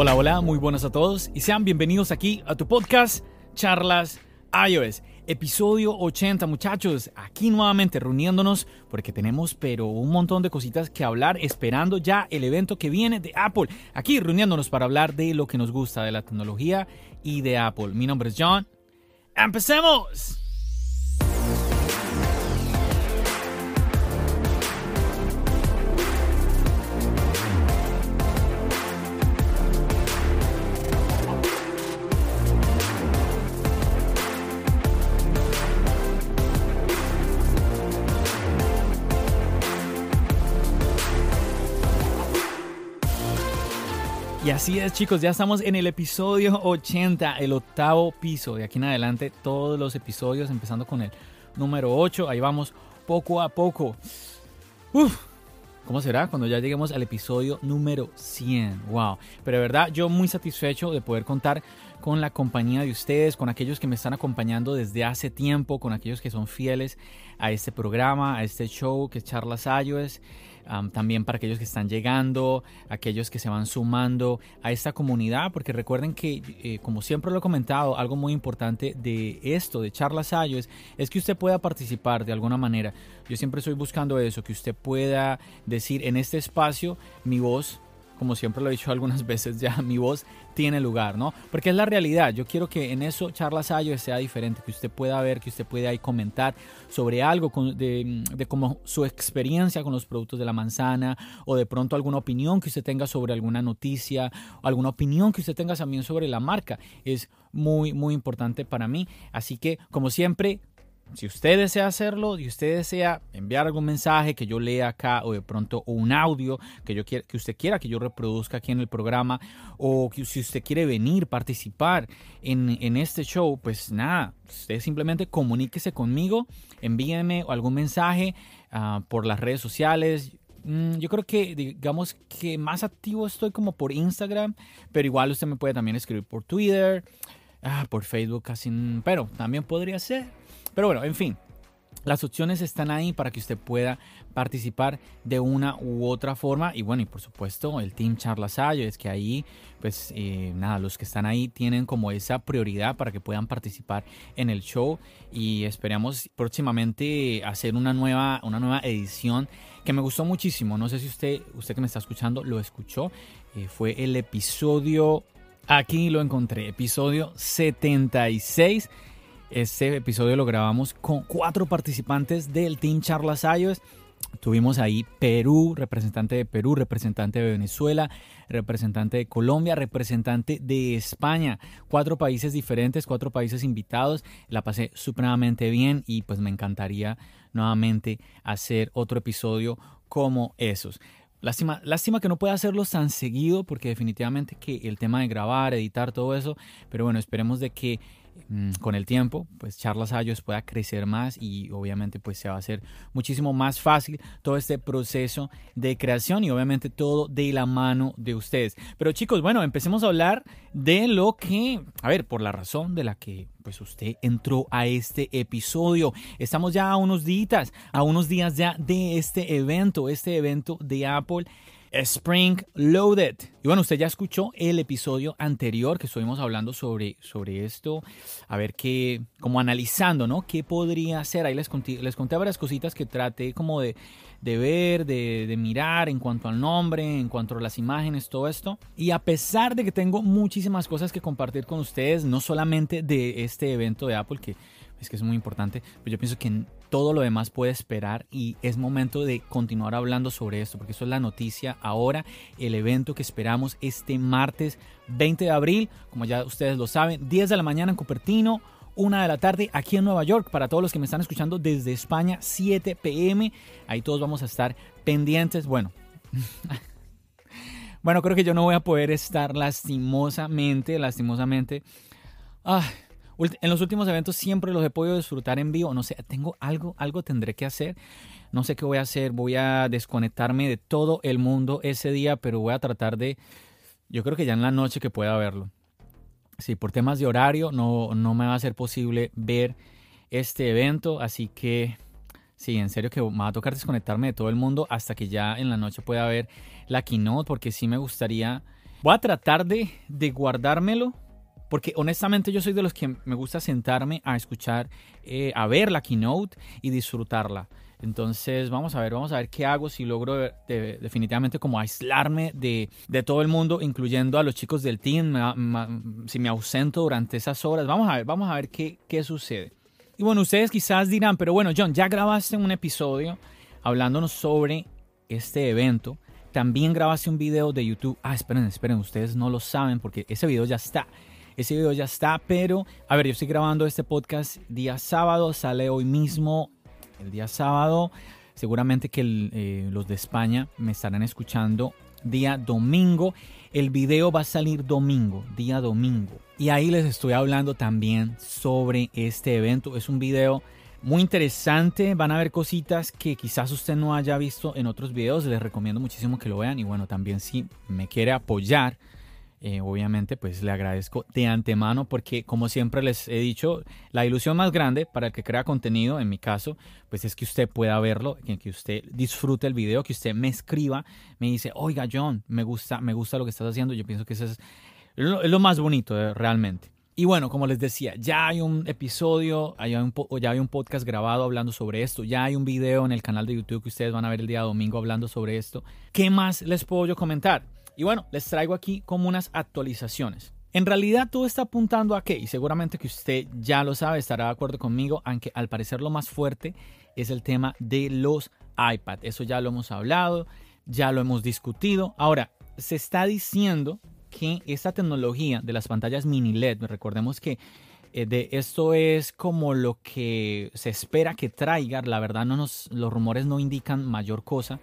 Hola, hola, muy buenas a todos y sean bienvenidos aquí a tu podcast Charlas iOS. Episodio 80, muchachos. Aquí nuevamente reuniéndonos porque tenemos pero un montón de cositas que hablar, esperando ya el evento que viene de Apple. Aquí reuniéndonos para hablar de lo que nos gusta de la tecnología y de Apple. Mi nombre es John. ¡Empecemos! Así es chicos, ya estamos en el episodio 80, el octavo piso. De aquí en adelante todos los episodios, empezando con el número 8, ahí vamos poco a poco. Uf, ¿Cómo será cuando ya lleguemos al episodio número 100? ¡Wow! Pero de verdad, yo muy satisfecho de poder contar con la compañía de ustedes, con aquellos que me están acompañando desde hace tiempo, con aquellos que son fieles a este programa, a este show que es Charlas iOS también para aquellos que están llegando, aquellos que se van sumando a esta comunidad, porque recuerden que, eh, como siempre lo he comentado, algo muy importante de esto, de Charlas iOS, es que usted pueda participar de alguna manera. Yo siempre estoy buscando eso, que usted pueda decir en este espacio mi voz como siempre lo he dicho algunas veces ya, mi voz tiene lugar, ¿no? Porque es la realidad. Yo quiero que en eso Charlas iOS sea diferente, que usted pueda ver, que usted pueda ahí comentar sobre algo de, de como su experiencia con los productos de la manzana o de pronto alguna opinión que usted tenga sobre alguna noticia alguna opinión que usted tenga también sobre la marca. Es muy, muy importante para mí. Así que, como siempre, si usted desea hacerlo y usted desea enviar algún mensaje que yo lea acá o de pronto un audio que, yo quiera, que usted quiera que yo reproduzca aquí en el programa o si usted quiere venir, participar en, este show, pues nada, usted simplemente comuníquese conmigo, envíeme algún mensaje uh, por las redes sociales. Mm, yo creo que digamos que más activo estoy como por Instagram, pero igual usted me puede también escribir por Twitter, ah, por Facebook casi, pero también podría ser pero bueno, en fin, las opciones están ahí para que usted pueda participar de una u otra forma. Y bueno, y por supuesto, el Team Charlas es que ahí, pues eh, nada, los que están ahí tienen como esa prioridad para que puedan participar en el show. Y esperamos próximamente hacer una nueva, una nueva edición que me gustó muchísimo. No sé si usted, usted que me está escuchando, lo escuchó. Eh, fue el episodio, aquí lo encontré, episodio 76 este episodio lo grabamos con cuatro participantes del Team Charlas iOS. Tuvimos ahí Perú, representante de Perú, representante de Venezuela, representante de Colombia, representante de España. Cuatro países diferentes, cuatro países invitados. La pasé supremamente bien y pues me encantaría nuevamente hacer otro episodio como esos. Lástima, lástima que no pueda hacerlos tan seguido porque definitivamente que el tema de grabar, editar, todo eso, pero bueno, esperemos de que con el tiempo, pues Charlas iOS pueda crecer más y obviamente pues se va a hacer muchísimo más fácil todo este proceso de creación y obviamente todo de la mano de ustedes. Pero chicos, bueno, empecemos a hablar de lo que, a ver, por la razón de la que pues usted entró a este episodio. Estamos ya a unos días, a unos días ya de este evento, este evento de Apple Spring Loaded. Y bueno, usted ya escuchó el episodio anterior que estuvimos hablando sobre, sobre esto, a ver qué, como analizando, ¿no? ¿Qué podría ser? Ahí les conté, les conté varias cositas que traté como de, de ver, de, de, mirar en cuanto al nombre, en cuanto a las imágenes, todo esto. Y a pesar de que tengo muchísimas cosas que compartir con ustedes, no solamente de este evento de Apple, que es que es muy importante, pues yo pienso que todo lo demás puede esperar y es momento de continuar hablando sobre esto, porque eso es la noticia ahora, el evento que esperamos este martes 20 de abril, como ya ustedes lo saben, 10 de la mañana en Cupertino, una de la tarde aquí en Nueva York. Para todos los que me están escuchando desde España, 7 pm. Ahí todos vamos a estar pendientes. Bueno. bueno, creo que yo no voy a poder estar lastimosamente, lastimosamente. En los últimos eventos siempre los he podido disfrutar en vivo. No sé, tengo algo, algo tendré que hacer. No sé qué voy a hacer. Voy a desconectarme de todo el mundo ese día, pero voy a tratar de. Yo creo que ya en la noche que pueda verlo. Sí, por temas de horario no, no me va a ser posible ver este evento, así que sí, en serio que me va a tocar desconectarme de todo el mundo hasta que ya en la noche pueda ver la keynote, porque sí me gustaría, voy a tratar de, de guardármelo, porque honestamente yo soy de los que me gusta sentarme a escuchar, eh, a ver la keynote y disfrutarla. Entonces vamos a ver, vamos a ver qué hago si logro definitivamente como aislarme de, todo el mundo, incluyendo a los chicos del team, si me ausento durante esas horas. Vamos a ver, vamos a ver qué, qué sucede. Y bueno, ustedes quizás dirán, pero bueno, John, ya grabaste un episodio hablándonos sobre este evento. También grabaste un video de YouTube. Ah, esperen, esperen, ustedes no lo saben porque ese video ya está. Ese video ya está, pero a ver, yo estoy grabando este podcast día sábado, sale hoy mismo el día sábado. Seguramente que eh, los de España me estarán escuchando día domingo. El video va a salir domingo, día domingo. Y ahí les estoy hablando también sobre este evento. Es un video muy interesante. Van a ver cositas que quizás usted no haya visto en otros videos. Les recomiendo muchísimo que lo vean. Y bueno, también si me quiere apoyar eh, obviamente pues le agradezco de antemano porque como siempre les he dicho, la ilusión más grande para el que crea contenido, en mi caso, pues es que usted pueda verlo, que, usted disfrute el video, que usted me escriba, me dice, oiga John, me gusta, me gusta lo que estás haciendo, yo pienso que eso es lo, más bonito eh, realmente. Y bueno, como les decía, ya hay un episodio, hay un, ya hay un podcast grabado hablando sobre esto, ya hay un video en el canal de YouTube que ustedes van a ver el día domingo hablando sobre esto. ¿Qué más les puedo yo comentar? Y bueno, les traigo aquí como unas actualizaciones. En realidad todo está apuntando a qué, y seguramente que usted ya lo sabe, estará de acuerdo conmigo, aunque al parecer lo más fuerte es el tema de los iPad. Eso ya lo hemos hablado, ya lo hemos discutido. Ahora, se está diciendo que esta tecnología de las pantallas mini LED, recordemos que eh, de esto es como lo que se espera que traiga, la verdad no nos, los rumores no indican mayor cosa,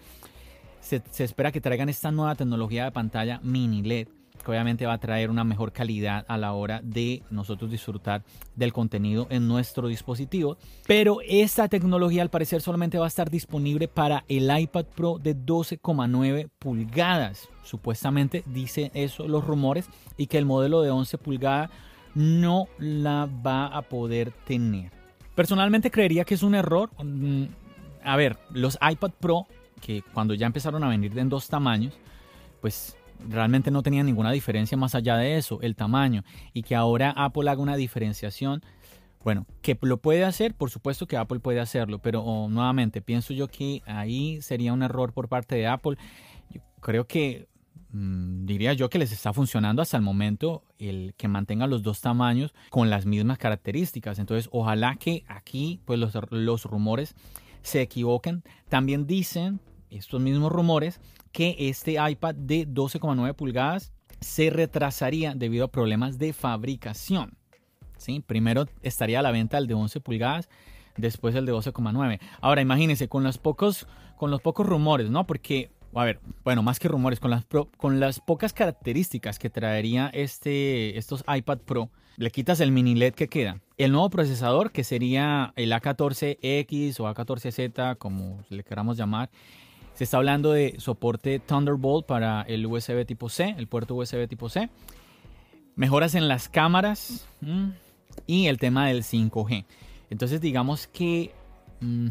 se, espera que traigan esta nueva tecnología de pantalla mini LED que obviamente va a traer una mejor calidad a la hora de nosotros disfrutar del contenido en nuestro dispositivo. Pero esta tecnología al parecer solamente va a estar disponible para el iPad Pro de 12,9 pulgadas. Supuestamente dice eso los rumores y que el modelo de 11 pulgadas no la va a poder tener. Personalmente creería que es un error. Mm, a ver, los iPad Pro que cuando ya empezaron a venir en dos tamaños, pues realmente no tenía ninguna diferencia más allá de eso, el tamaño, y que ahora Apple haga una diferenciación. Bueno, que lo puede hacer, por supuesto que Apple puede hacerlo, pero oh, nuevamente pienso yo que ahí sería un error por parte de Apple. Yo creo que mm, diría yo que les está funcionando hasta el momento el que mantenga los dos tamaños con las mismas características. Entonces, ojalá que aquí pues los, los rumores se equivoquen. También dicen estos mismos rumores que este iPad de 12,9 pulgadas se retrasaría debido a problemas de fabricación. ¿Sí? Primero estaría a la venta el de 11 pulgadas, después el de 12,9. Ahora imagínense con los pocos con los pocos rumores, ¿no? Porque a ver, bueno, más que rumores, con las, con las pocas características que traería este, estos iPad Pro, le quitas el mini LED que queda. El nuevo procesador, que sería el A14X o A14Z, como le queramos llamar, se está hablando de soporte Thunderbolt para el USB tipo C, el puerto USB tipo C. Mejoras en las cámaras y el tema del 5G. Entonces digamos que mm,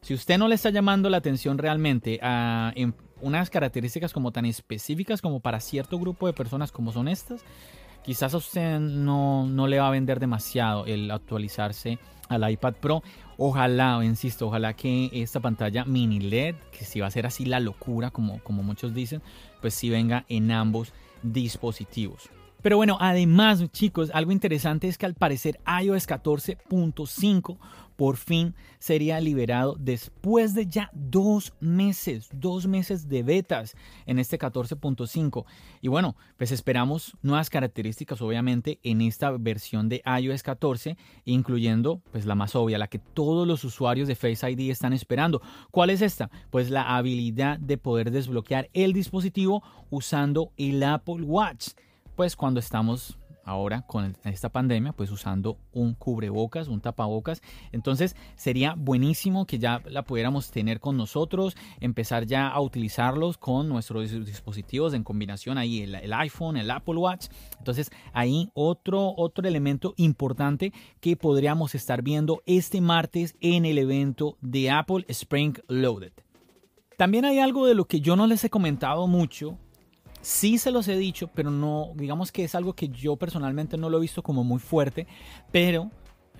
si usted no le está llamando la atención realmente a unas características como tan específicas como para cierto grupo de personas como son estas, quizás a usted no, no le va a vender demasiado el actualizarse al iPad Pro. Ojalá, insisto, ojalá que esta pantalla mini LED, que si va a ser así la locura como, como muchos dicen, pues si venga en ambos dispositivos. Pero bueno, además, chicos, algo interesante es que al parecer iOS 14.5 por fin sería liberado después de ya dos meses, dos meses de betas en este 14.5. Y bueno, pues esperamos nuevas características obviamente en esta versión de iOS 14, incluyendo pues la más obvia, la que todos los usuarios de Face ID están esperando. ¿Cuál es esta? Pues la habilidad de poder desbloquear el dispositivo usando el Apple Watch. Pues cuando estamos ahora con esta pandemia, pues usando un cubrebocas, un tapabocas. Entonces sería buenísimo que ya la pudiéramos tener con nosotros, empezar ya a utilizarlos con nuestros dispositivos en combinación ahí, el, iPhone, el Apple Watch. Entonces ahí otro, otro elemento importante que podríamos estar viendo este martes en el evento de Apple Spring Loaded. También hay algo de lo que yo no les he comentado mucho Sí se los he dicho, pero no, digamos que es algo que yo personalmente no lo he visto como muy fuerte, pero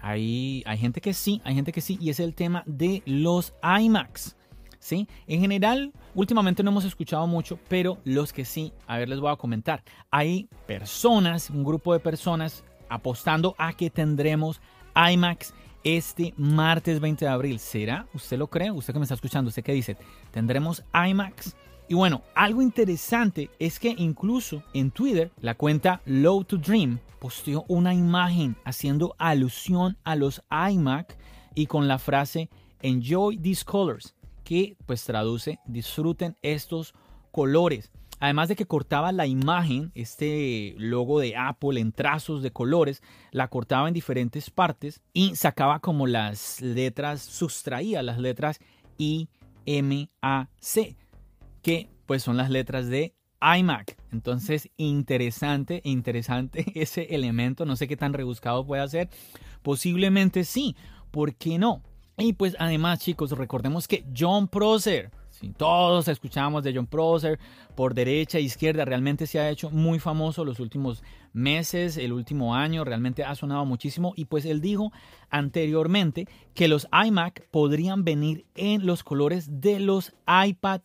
hay, hay gente que sí, hay gente que sí, y es el tema de los IMAX. ¿Sí? En general, últimamente no hemos escuchado mucho, pero los que sí, a ver, les voy a comentar. Hay personas, un grupo de personas apostando a que tendremos IMAX este martes 20 de abril. ¿Será? ¿Usted lo cree? ¿Usted que me está escuchando? ¿Usted qué dice? ¿Tendremos IMAX? Y bueno, algo interesante es que incluso en Twitter la cuenta Low to Dream posteó una imagen haciendo alusión a los iMac y con la frase Enjoy these colors, que pues traduce disfruten estos colores. Además de que cortaba la imagen, este logo de Apple en trazos de colores, la cortaba en diferentes partes y sacaba como las letras, sustraía las letras I, M, A, C que pues son las letras de iMac. Entonces, interesante, interesante ese elemento. No sé qué tan rebuscado puede ser. Posiblemente sí. ¿Por qué no? Y pues además, chicos, recordemos que John Prosser, todos escuchamos de John Prosser por derecha e izquierda, realmente se ha hecho muy famoso los últimos meses, el último año, realmente ha sonado muchísimo. Y pues él dijo anteriormente que los iMac podrían venir en los colores de los iPad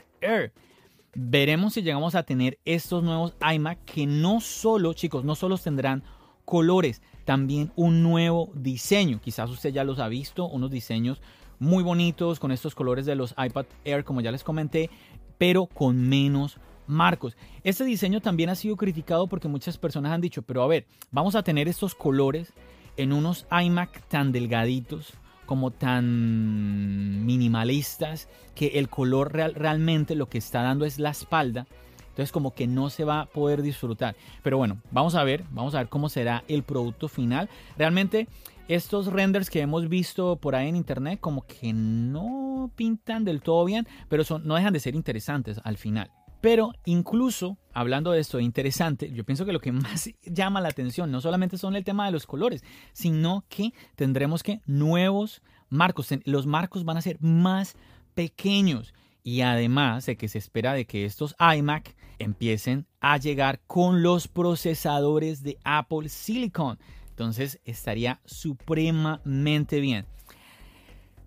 Veremos si llegamos a tener estos nuevos iMac que no solo, chicos, no solo tendrán colores, también un nuevo diseño. Quizás usted ya los ha visto, unos diseños muy bonitos con estos colores de los iPad Air, como ya les comenté, pero con menos marcos. Este diseño también ha sido criticado porque muchas personas han dicho, pero a ver, vamos a tener estos colores en unos iMac tan delgaditos, como tan minimalistas que el color real, realmente lo que está dando es la espalda. Entonces como que no se va a poder disfrutar. Pero bueno, vamos a ver, vamos a ver cómo será el producto final. Realmente estos renders que hemos visto por ahí en internet como que no pintan del todo bien, pero son, no dejan de ser interesantes al final. Pero incluso hablando de esto interesante, yo pienso que lo que más llama la atención no solamente son el tema de los colores, sino que tendremos que nuevos marcos, los marcos van a ser más pequeños y además de que se espera de que estos iMac empiecen a llegar con los procesadores de Apple Silicon. Entonces estaría supremamente bien.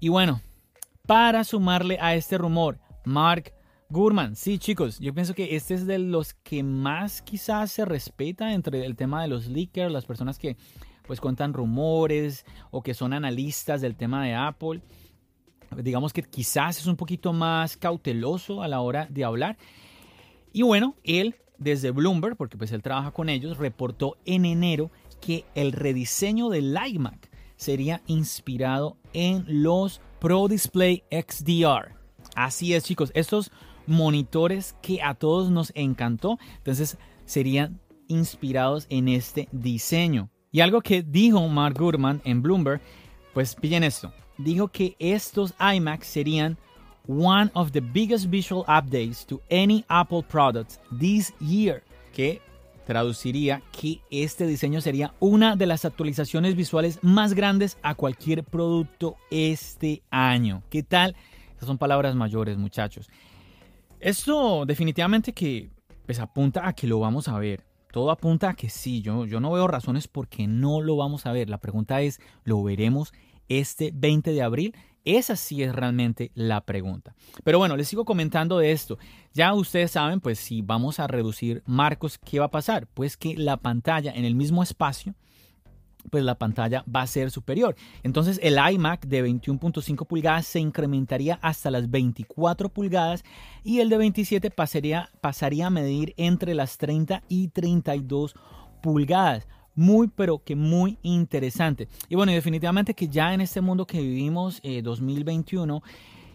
Y bueno, para sumarle a este rumor, Mark Gurman, sí chicos, yo pienso que este es de los que más quizás se respeta entre el tema de los leakers, las personas que pues cuentan rumores o que son analistas del tema de Apple. Digamos que quizás es un poquito más cauteloso a la hora de hablar. Y bueno, él desde Bloomberg, porque pues él trabaja con ellos, reportó en enero que el rediseño del iMac sería inspirado en los Pro Display XDR. Así es, chicos, estos monitores que a todos nos encantó. Entonces serían inspirados en este diseño. Y algo que dijo Mark Gurman en Bloomberg, pues pillen esto. Dijo que estos iMacs serían one of the biggest visual updates to any Apple product this year. Que traduciría que este diseño sería una de las actualizaciones visuales más grandes a cualquier producto este año. ¿Qué tal? Son palabras mayores, muchachos. Esto definitivamente que pues apunta a que lo vamos a ver. Todo apunta a que sí, yo, yo no veo razones por qué no lo vamos a ver. La pregunta es, ¿lo veremos este 20 de abril Esa sí es realmente la pregunta. Pero bueno, les sigo comentando de esto. Ya ustedes saben, pues si vamos a reducir marcos, ¿qué va a pasar? Pues que la pantalla en el mismo espacio pues la pantalla va a ser superior. Entonces el iMac de 21.5 pulgadas se incrementaría hasta las 24 pulgadas y el de 27 pasaría, pasaría a medir entre las 30 y 32 pulgadas. Muy, pero que muy interesante. Y bueno, definitivamente que ya en este mundo que vivimos, 2021, eh,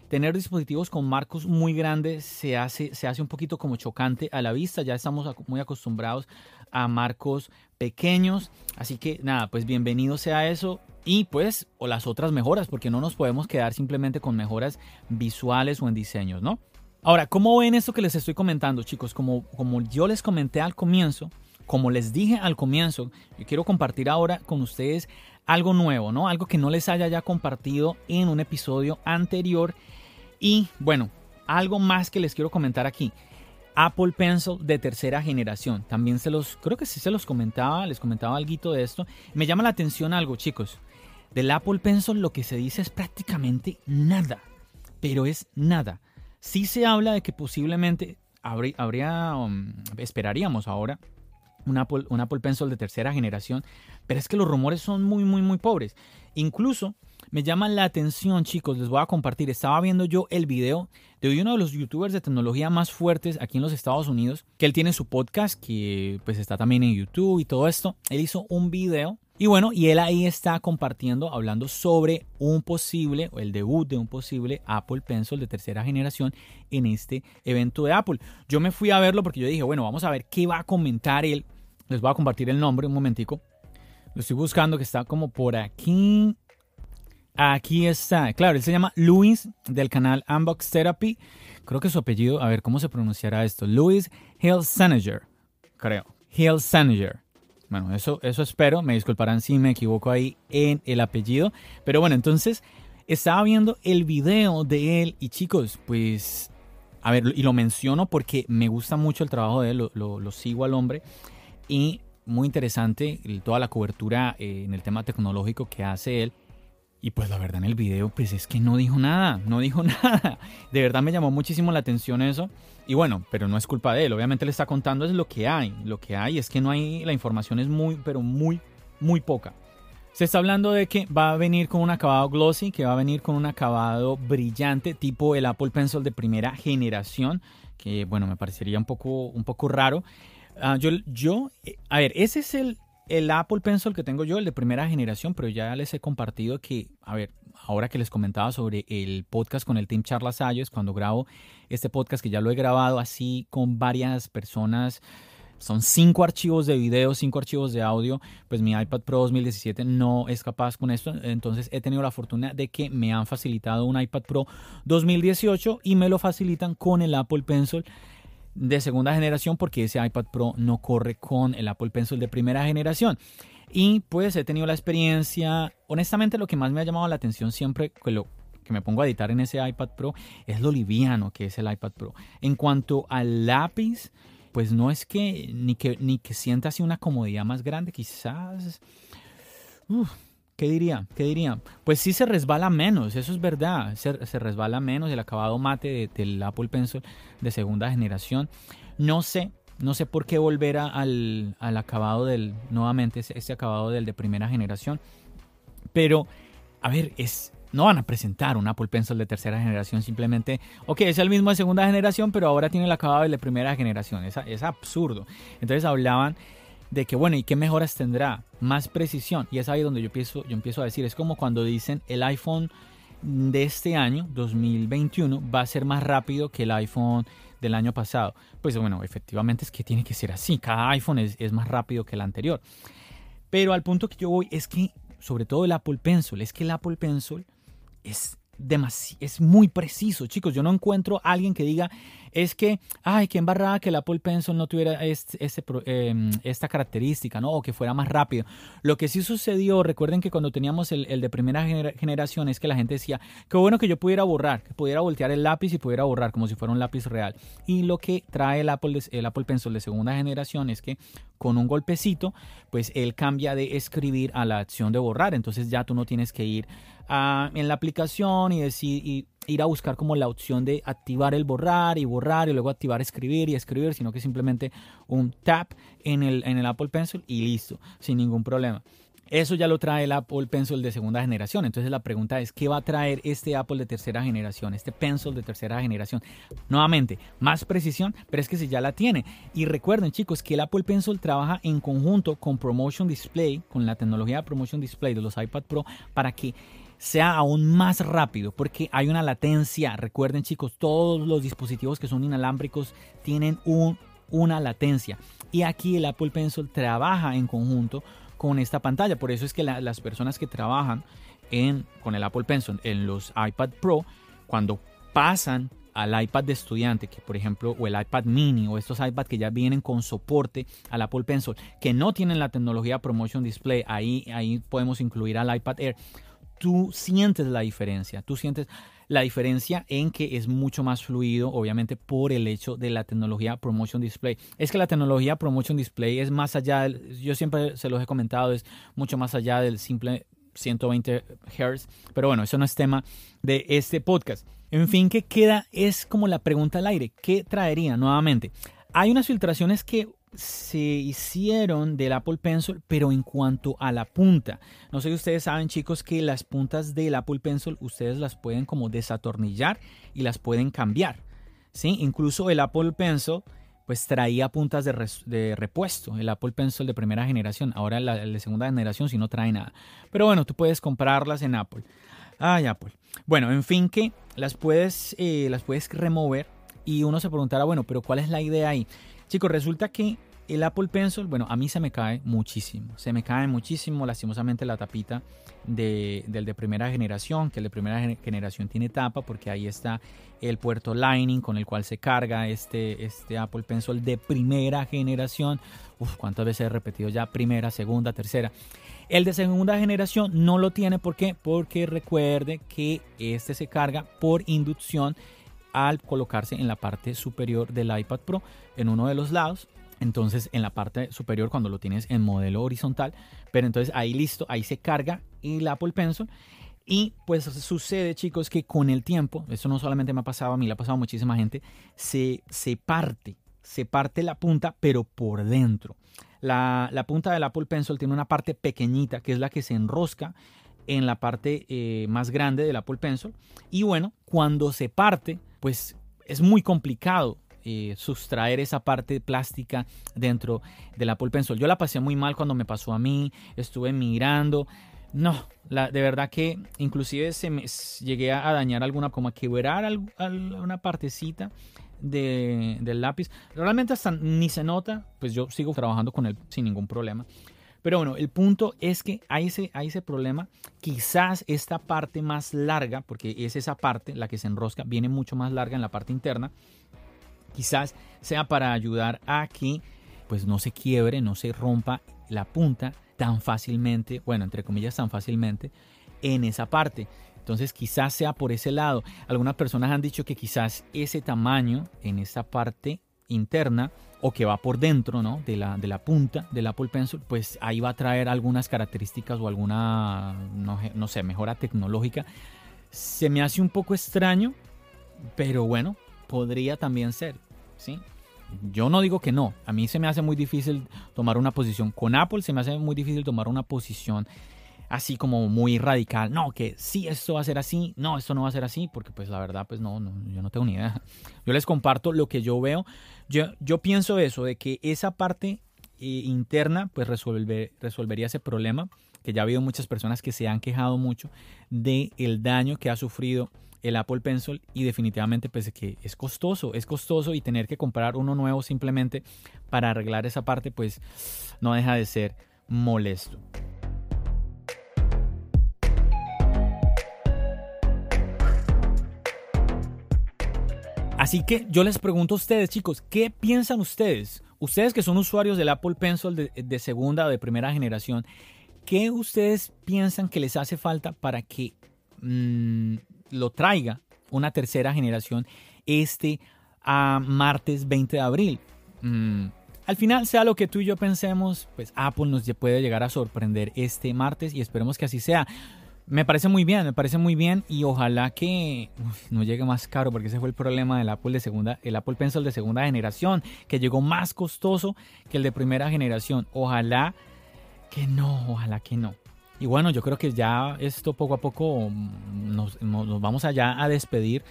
tener dispositivos con marcos muy grandes se hace, se hace un poquito como chocante a la vista. Ya estamos muy acostumbrados a marcos pequeños. Así que nada, pues bienvenido sea eso. Y pues, o las otras mejoras, porque no nos podemos quedar simplemente con mejoras visuales o en diseños, ¿no? Ahora, ¿cómo ven esto que les estoy comentando, chicos? Como, como yo les comenté al comienzo, como les dije al comienzo, yo quiero compartir ahora con ustedes algo nuevo, ¿no? Algo que no les haya ya compartido en un episodio anterior. Y bueno, algo más que les quiero comentar aquí. Apple Pencil de tercera generación. También se los, creo que sí se los comentaba, les comentaba algo de esto. Me llama la atención algo, chicos. Del Apple Pencil lo que se dice es prácticamente nada, pero es nada. Sí se habla de que posiblemente habría, um, esperaríamos ahora un Apple, un Apple Pencil de tercera generación, pero es que los rumores son muy, muy, muy pobres. Incluso me llama la atención, chicos, les voy a compartir. Estaba viendo yo el video de uno de los youtubers de tecnología más fuertes aquí en los Estados Unidos, que él tiene su podcast, que pues está también en YouTube y todo esto. Él hizo un video y bueno, y él ahí está compartiendo, hablando sobre un posible, o el debut de un posible Apple Pencil de tercera generación en este evento de Apple. Yo me fui a verlo porque yo dije, bueno, vamos a ver qué va a comentar él. Les voy a compartir el nombre un momentico. Lo estoy buscando que está como por aquí. Aquí está. Claro, él se llama Luis del canal Unbox Therapy. Creo que su apellido, a ver cómo se pronunciará esto. Luis Hilsaninger. Creo. Hilsaninger. Bueno, eso, eso espero. Me disculparán si me equivoco ahí en el apellido. Pero bueno, entonces estaba viendo el video de él y chicos, pues, a ver, y lo menciono porque me gusta mucho el trabajo de él, lo, lo sigo al hombre. Y muy interesante toda la cobertura eh, en el tema tecnológico que hace él. Y pues la verdad en el video, pues es que no dijo nada, no dijo nada. De verdad me llamó muchísimo la atención eso. Y bueno, pero no es culpa de él. Obviamente le está contando es lo que hay. Lo que hay es que no hay, la información es muy, pero muy, muy poca. Se está hablando de que va a venir con un acabado glossy, que va a venir con un acabado brillante, tipo el Apple Pencil de primera generación, que bueno, me parecería un poco, un poco raro. Uh, yo, yo, eh, a ver, ese es el, el Apple Pencil que tengo yo, el de primera generación, pero ya les he compartido que, a ver, ahora que les comentaba sobre el podcast con el Team Charlas Ayos, cuando grabo este podcast que ya lo he grabado así con varias personas, son cinco archivos de video, cinco archivos de audio, pues mi iPad Pro 2017 no es capaz con esto, entonces he tenido la fortuna de que me han facilitado un iPad Pro 2018 y me lo facilitan con el Apple Pencil de segunda generación porque ese iPad Pro no corre con el Apple Pencil de primera generación. Y pues he tenido la experiencia, honestamente lo que más me ha llamado la atención siempre que, lo, que me pongo a editar en ese iPad Pro es lo liviano que es el iPad Pro. En cuanto al lápiz, pues no es que ni que, ni que sienta así una comodidad más grande, quizás... ¿Qué diría? ¿Qué diría? Pues sí se resbala menos, eso es verdad. Se, resbala menos el acabado mate del Apple Pencil de segunda generación. No sé, no sé por qué volver al, acabado del, nuevamente, ese, acabado del de primera generación. Pero, a ver, es, no van a presentar un Apple Pencil de tercera generación simplemente, ok, es el mismo de segunda generación, pero ahora tiene el acabado de primera generación. Es, es absurdo. Entonces hablaban de que, bueno, ¿y qué mejoras tendrá? Más precisión. Y es ahí donde yo empiezo, yo empiezo a decir, es como cuando dicen el iPhone de este año, 2021, va a ser más rápido que el iPhone del año pasado. Pues bueno, efectivamente es que tiene que ser así. Cada iPhone es, es más rápido que el anterior. Pero al punto que yo voy es que, sobre todo el Apple Pencil, es que el Apple Pencil es es muy preciso, chicos. Yo no encuentro alguien que diga es que, ay, qué embarrada que el Apple Pencil no tuviera este, esta característica, ¿no? O que fuera más rápido. Lo que sí sucedió, recuerden que cuando teníamos el, el de primera generación es que la gente decía, qué bueno que yo pudiera borrar, que pudiera voltear el lápiz y pudiera borrar como si fuera un lápiz real. Y lo que trae el Apple, el Apple Pencil de segunda generación es que con un golpecito, pues él cambia de escribir a la acción de borrar. Entonces ya tú no tienes que ir en la aplicación y decir, ir a buscar como la opción de activar el borrar y borrar y luego activar escribir y escribir, sino que simplemente un tap en el, en el Apple Pencil y listo, sin ningún problema. Eso ya lo trae el Apple Pencil de segunda generación. Entonces la pregunta es, ¿qué va a traer este Apple de tercera generación? Este Pencil de tercera generación. Nuevamente, más precisión, pero es que si ya la tiene. Y recuerden chicos que el Apple Pencil trabaja en conjunto con Promotion Display, con la tecnología de Promotion Display de los iPad Pro, para que sea aún más rápido porque hay una latencia. Recuerden chicos, todos los dispositivos que son inalámbricos tienen un, una latencia. Y aquí el Apple Pencil trabaja en conjunto con esta pantalla. Por eso es que las personas que trabajan en, con el Apple Pencil en los iPad Pro, cuando pasan al iPad de estudiante, que por ejemplo, o el iPad mini, o estos iPad que ya vienen con soporte al Apple Pencil, que no tienen la tecnología Promotion Display, ahí, ahí podemos incluir al iPad Air tú sientes la diferencia, tú sientes la diferencia en que es mucho más fluido, obviamente por el hecho de la tecnología Promotion Display. Es que la tecnología Promotion Display es más allá, yo siempre se los he comentado, es mucho más allá del simple 120 Hz, pero bueno, eso no es tema de este podcast. En fin, ¿qué queda? Es como la pregunta al aire, ¿qué traería nuevamente? Hay unas filtraciones que se hicieron del Apple Pencil, pero en cuanto a la punta. No sé si ustedes saben, chicos, que las puntas del Apple Pencil ustedes las pueden como desatornillar y las pueden cambiar. ¿sí? Incluso el Apple Pencil pues traía puntas de, repuesto, el Apple Pencil de primera generación. Ahora el de segunda generación si no trae nada. Pero bueno, tú puedes comprarlas en Apple. Ay, Apple. Bueno, en fin que las puedes, eh, las puedes remover y uno se preguntará, bueno, pero ¿cuál es la idea ahí? Chicos, resulta que el Apple Pencil, bueno, a mí se me cae muchísimo. Se me cae muchísimo, lastimosamente, la tapita de, del de primera generación, que el de primera generación tiene tapa, porque ahí está el puerto Lightning con el cual se carga este, este Apple Pencil de primera generación. Uf, ¿cuántas veces he repetido ya? Primera, segunda, tercera. El de segunda generación no lo tiene, ¿por qué? Porque recuerde que este se carga por inducción al colocarse en la parte superior del iPad Pro, en uno de los lados. Entonces en la parte superior cuando lo tienes en modelo horizontal, pero entonces ahí listo, ahí se carga el Apple Pencil. Y pues sucede chicos que con el tiempo, esto no solamente me ha pasado a mí, le ha pasado muchísima gente, se, se parte, se parte la punta pero por dentro. La, la, punta del Apple Pencil tiene una parte pequeñita que es la que se enrosca en la parte eh, más grande del Apple Pencil. Y bueno, cuando se parte, pues es muy complicado eh, sustraer esa parte plástica dentro del Apple Pencil. Yo la pasé muy mal cuando me pasó a mí, estuve mirando. No, de verdad que inclusive se me, llegué a dañar alguna, como a quebrar una partecita de, del lápiz. Realmente hasta ni se nota, pues yo sigo trabajando con él sin ningún problema. Pero bueno, el punto es que hay ese, hay ese problema. Quizás esta parte más larga, porque es esa parte, la que se enrosca, viene mucho más larga en la parte interna. Quizás sea para ayudar a que pues no se quiebre, no se rompa la punta tan fácilmente, bueno, entre comillas tan fácilmente, en esa parte. Entonces quizás sea por ese lado. Algunas personas han dicho que quizás ese tamaño en esa parte interna o que va por dentro ¿no? de, la, de la punta del Apple Pencil, pues ahí va a traer algunas características o alguna, no, no sé, mejora tecnológica. Se me hace un poco extraño, pero bueno, podría también ser, ¿sí? Yo no digo que no, a mí se me hace muy difícil tomar una posición con Apple, se me hace muy difícil tomar una posición así como muy radical, no, que sí, esto va a ser así, no, esto no va a ser así, porque pues la verdad, pues no, no yo no tengo ni idea. Yo les comparto lo que yo veo. Yo, yo pienso eso, de que esa parte eh, interna, pues resuelve, resolvería ese problema, que ya ha habido muchas personas que se han quejado mucho de el daño que ha sufrido el Apple Pencil y definitivamente pues que es costoso, es costoso y tener que comprar uno nuevo simplemente para arreglar esa parte pues no deja de ser molesto. Así que yo les pregunto a ustedes, chicos, ¿qué piensan ustedes? Ustedes que son usuarios del Apple Pencil de, segunda o de primera generación, ¿qué ustedes piensan que les hace falta para que mm, lo traiga una tercera generación este a martes 20 de abril? Mm, al final, sea lo que tú y yo pensemos, pues Apple nos puede llegar a sorprender este martes y esperemos que así sea. Me parece muy bien, me parece muy bien y ojalá que no llegue más caro porque ese fue el problema del Apple de segunda, el Apple Pencil de segunda generación, que llegó más costoso que el de primera generación. Ojalá que no, ojalá que no. Y bueno, yo creo que ya esto poco a poco nos, vamos allá a despedir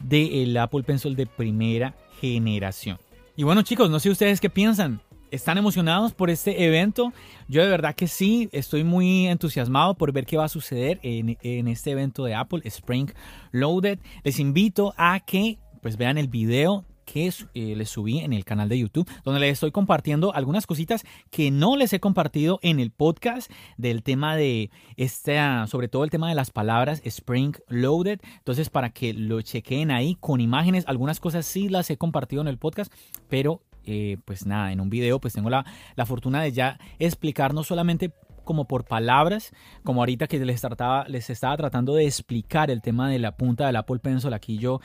del Apple Pencil de primera generación. Y bueno chicos, no sé ustedes qué piensan. ¿Están emocionados por este evento? Yo de verdad que sí, estoy muy entusiasmado por ver qué va a suceder en, este evento de Apple, Spring Loaded. Les invito a que pues vean el video que eh, les subí en el canal de YouTube, donde les estoy compartiendo algunas cositas que no les he compartido en el podcast del tema de esta, sobre todo el tema de las palabras Spring Loaded. Entonces, para que lo chequen ahí con imágenes, algunas cosas sí las he compartido en el podcast, pero eh, pues nada, en un video pues tengo la, la fortuna de ya explicar no solamente como por palabras, como ahorita que les, trataba, les estaba tratando de explicar el tema de la punta del Apple Pencil aquí yo,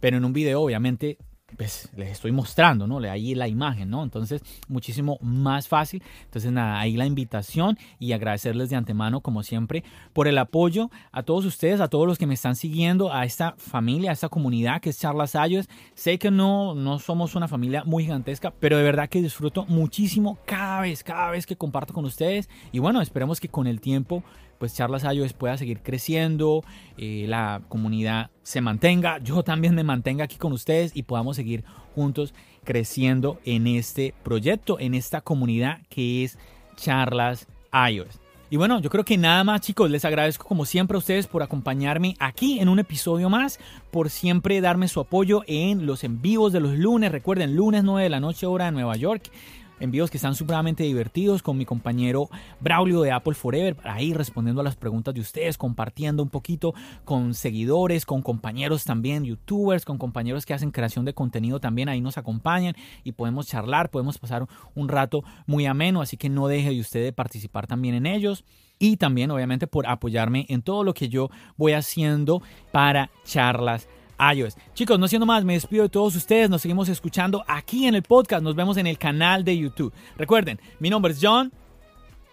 pero en un video obviamente pues les estoy mostrando, ¿no? Ahí la imagen, ¿no? Entonces, muchísimo más fácil. Entonces, nada, ahí la invitación y agradecerles de antemano, como siempre, por el apoyo a todos ustedes, a todos los que me están siguiendo, a esta familia, a esta comunidad que es Charlas Ayos. Sé que no, no somos una familia muy gigantesca, pero de verdad que disfruto muchísimo cada vez, cada vez que comparto con ustedes. Y bueno, esperemos que con el tiempo pues Charlas iOS pueda seguir creciendo, eh, la comunidad se mantenga, yo también me mantenga aquí con ustedes y podamos seguir juntos creciendo en este proyecto, en esta comunidad que es Charlas iOS. Y bueno, yo creo que nada más chicos, les agradezco como siempre a ustedes por acompañarme aquí en un episodio más, por siempre darme su apoyo en los envíos de los lunes, recuerden, lunes 9 de la noche hora de Nueva York, envíos que están supremamente divertidos con mi compañero Braulio de Apple Forever, ahí respondiendo a las preguntas de ustedes, compartiendo un poquito con seguidores, con compañeros también, youtubers, con compañeros que hacen creación de contenido también, ahí nos acompañan y podemos charlar, podemos pasar un rato muy ameno, así que no deje de usted de participar también en ellos. Y también obviamente por apoyarme en todo lo que yo voy haciendo para charlas iOS. Chicos, no siendo más, me despido de todos ustedes. Nos seguimos escuchando aquí en el podcast. Nos vemos en el canal de YouTube. Recuerden, mi nombre es John.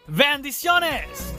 ¡Bendiciones!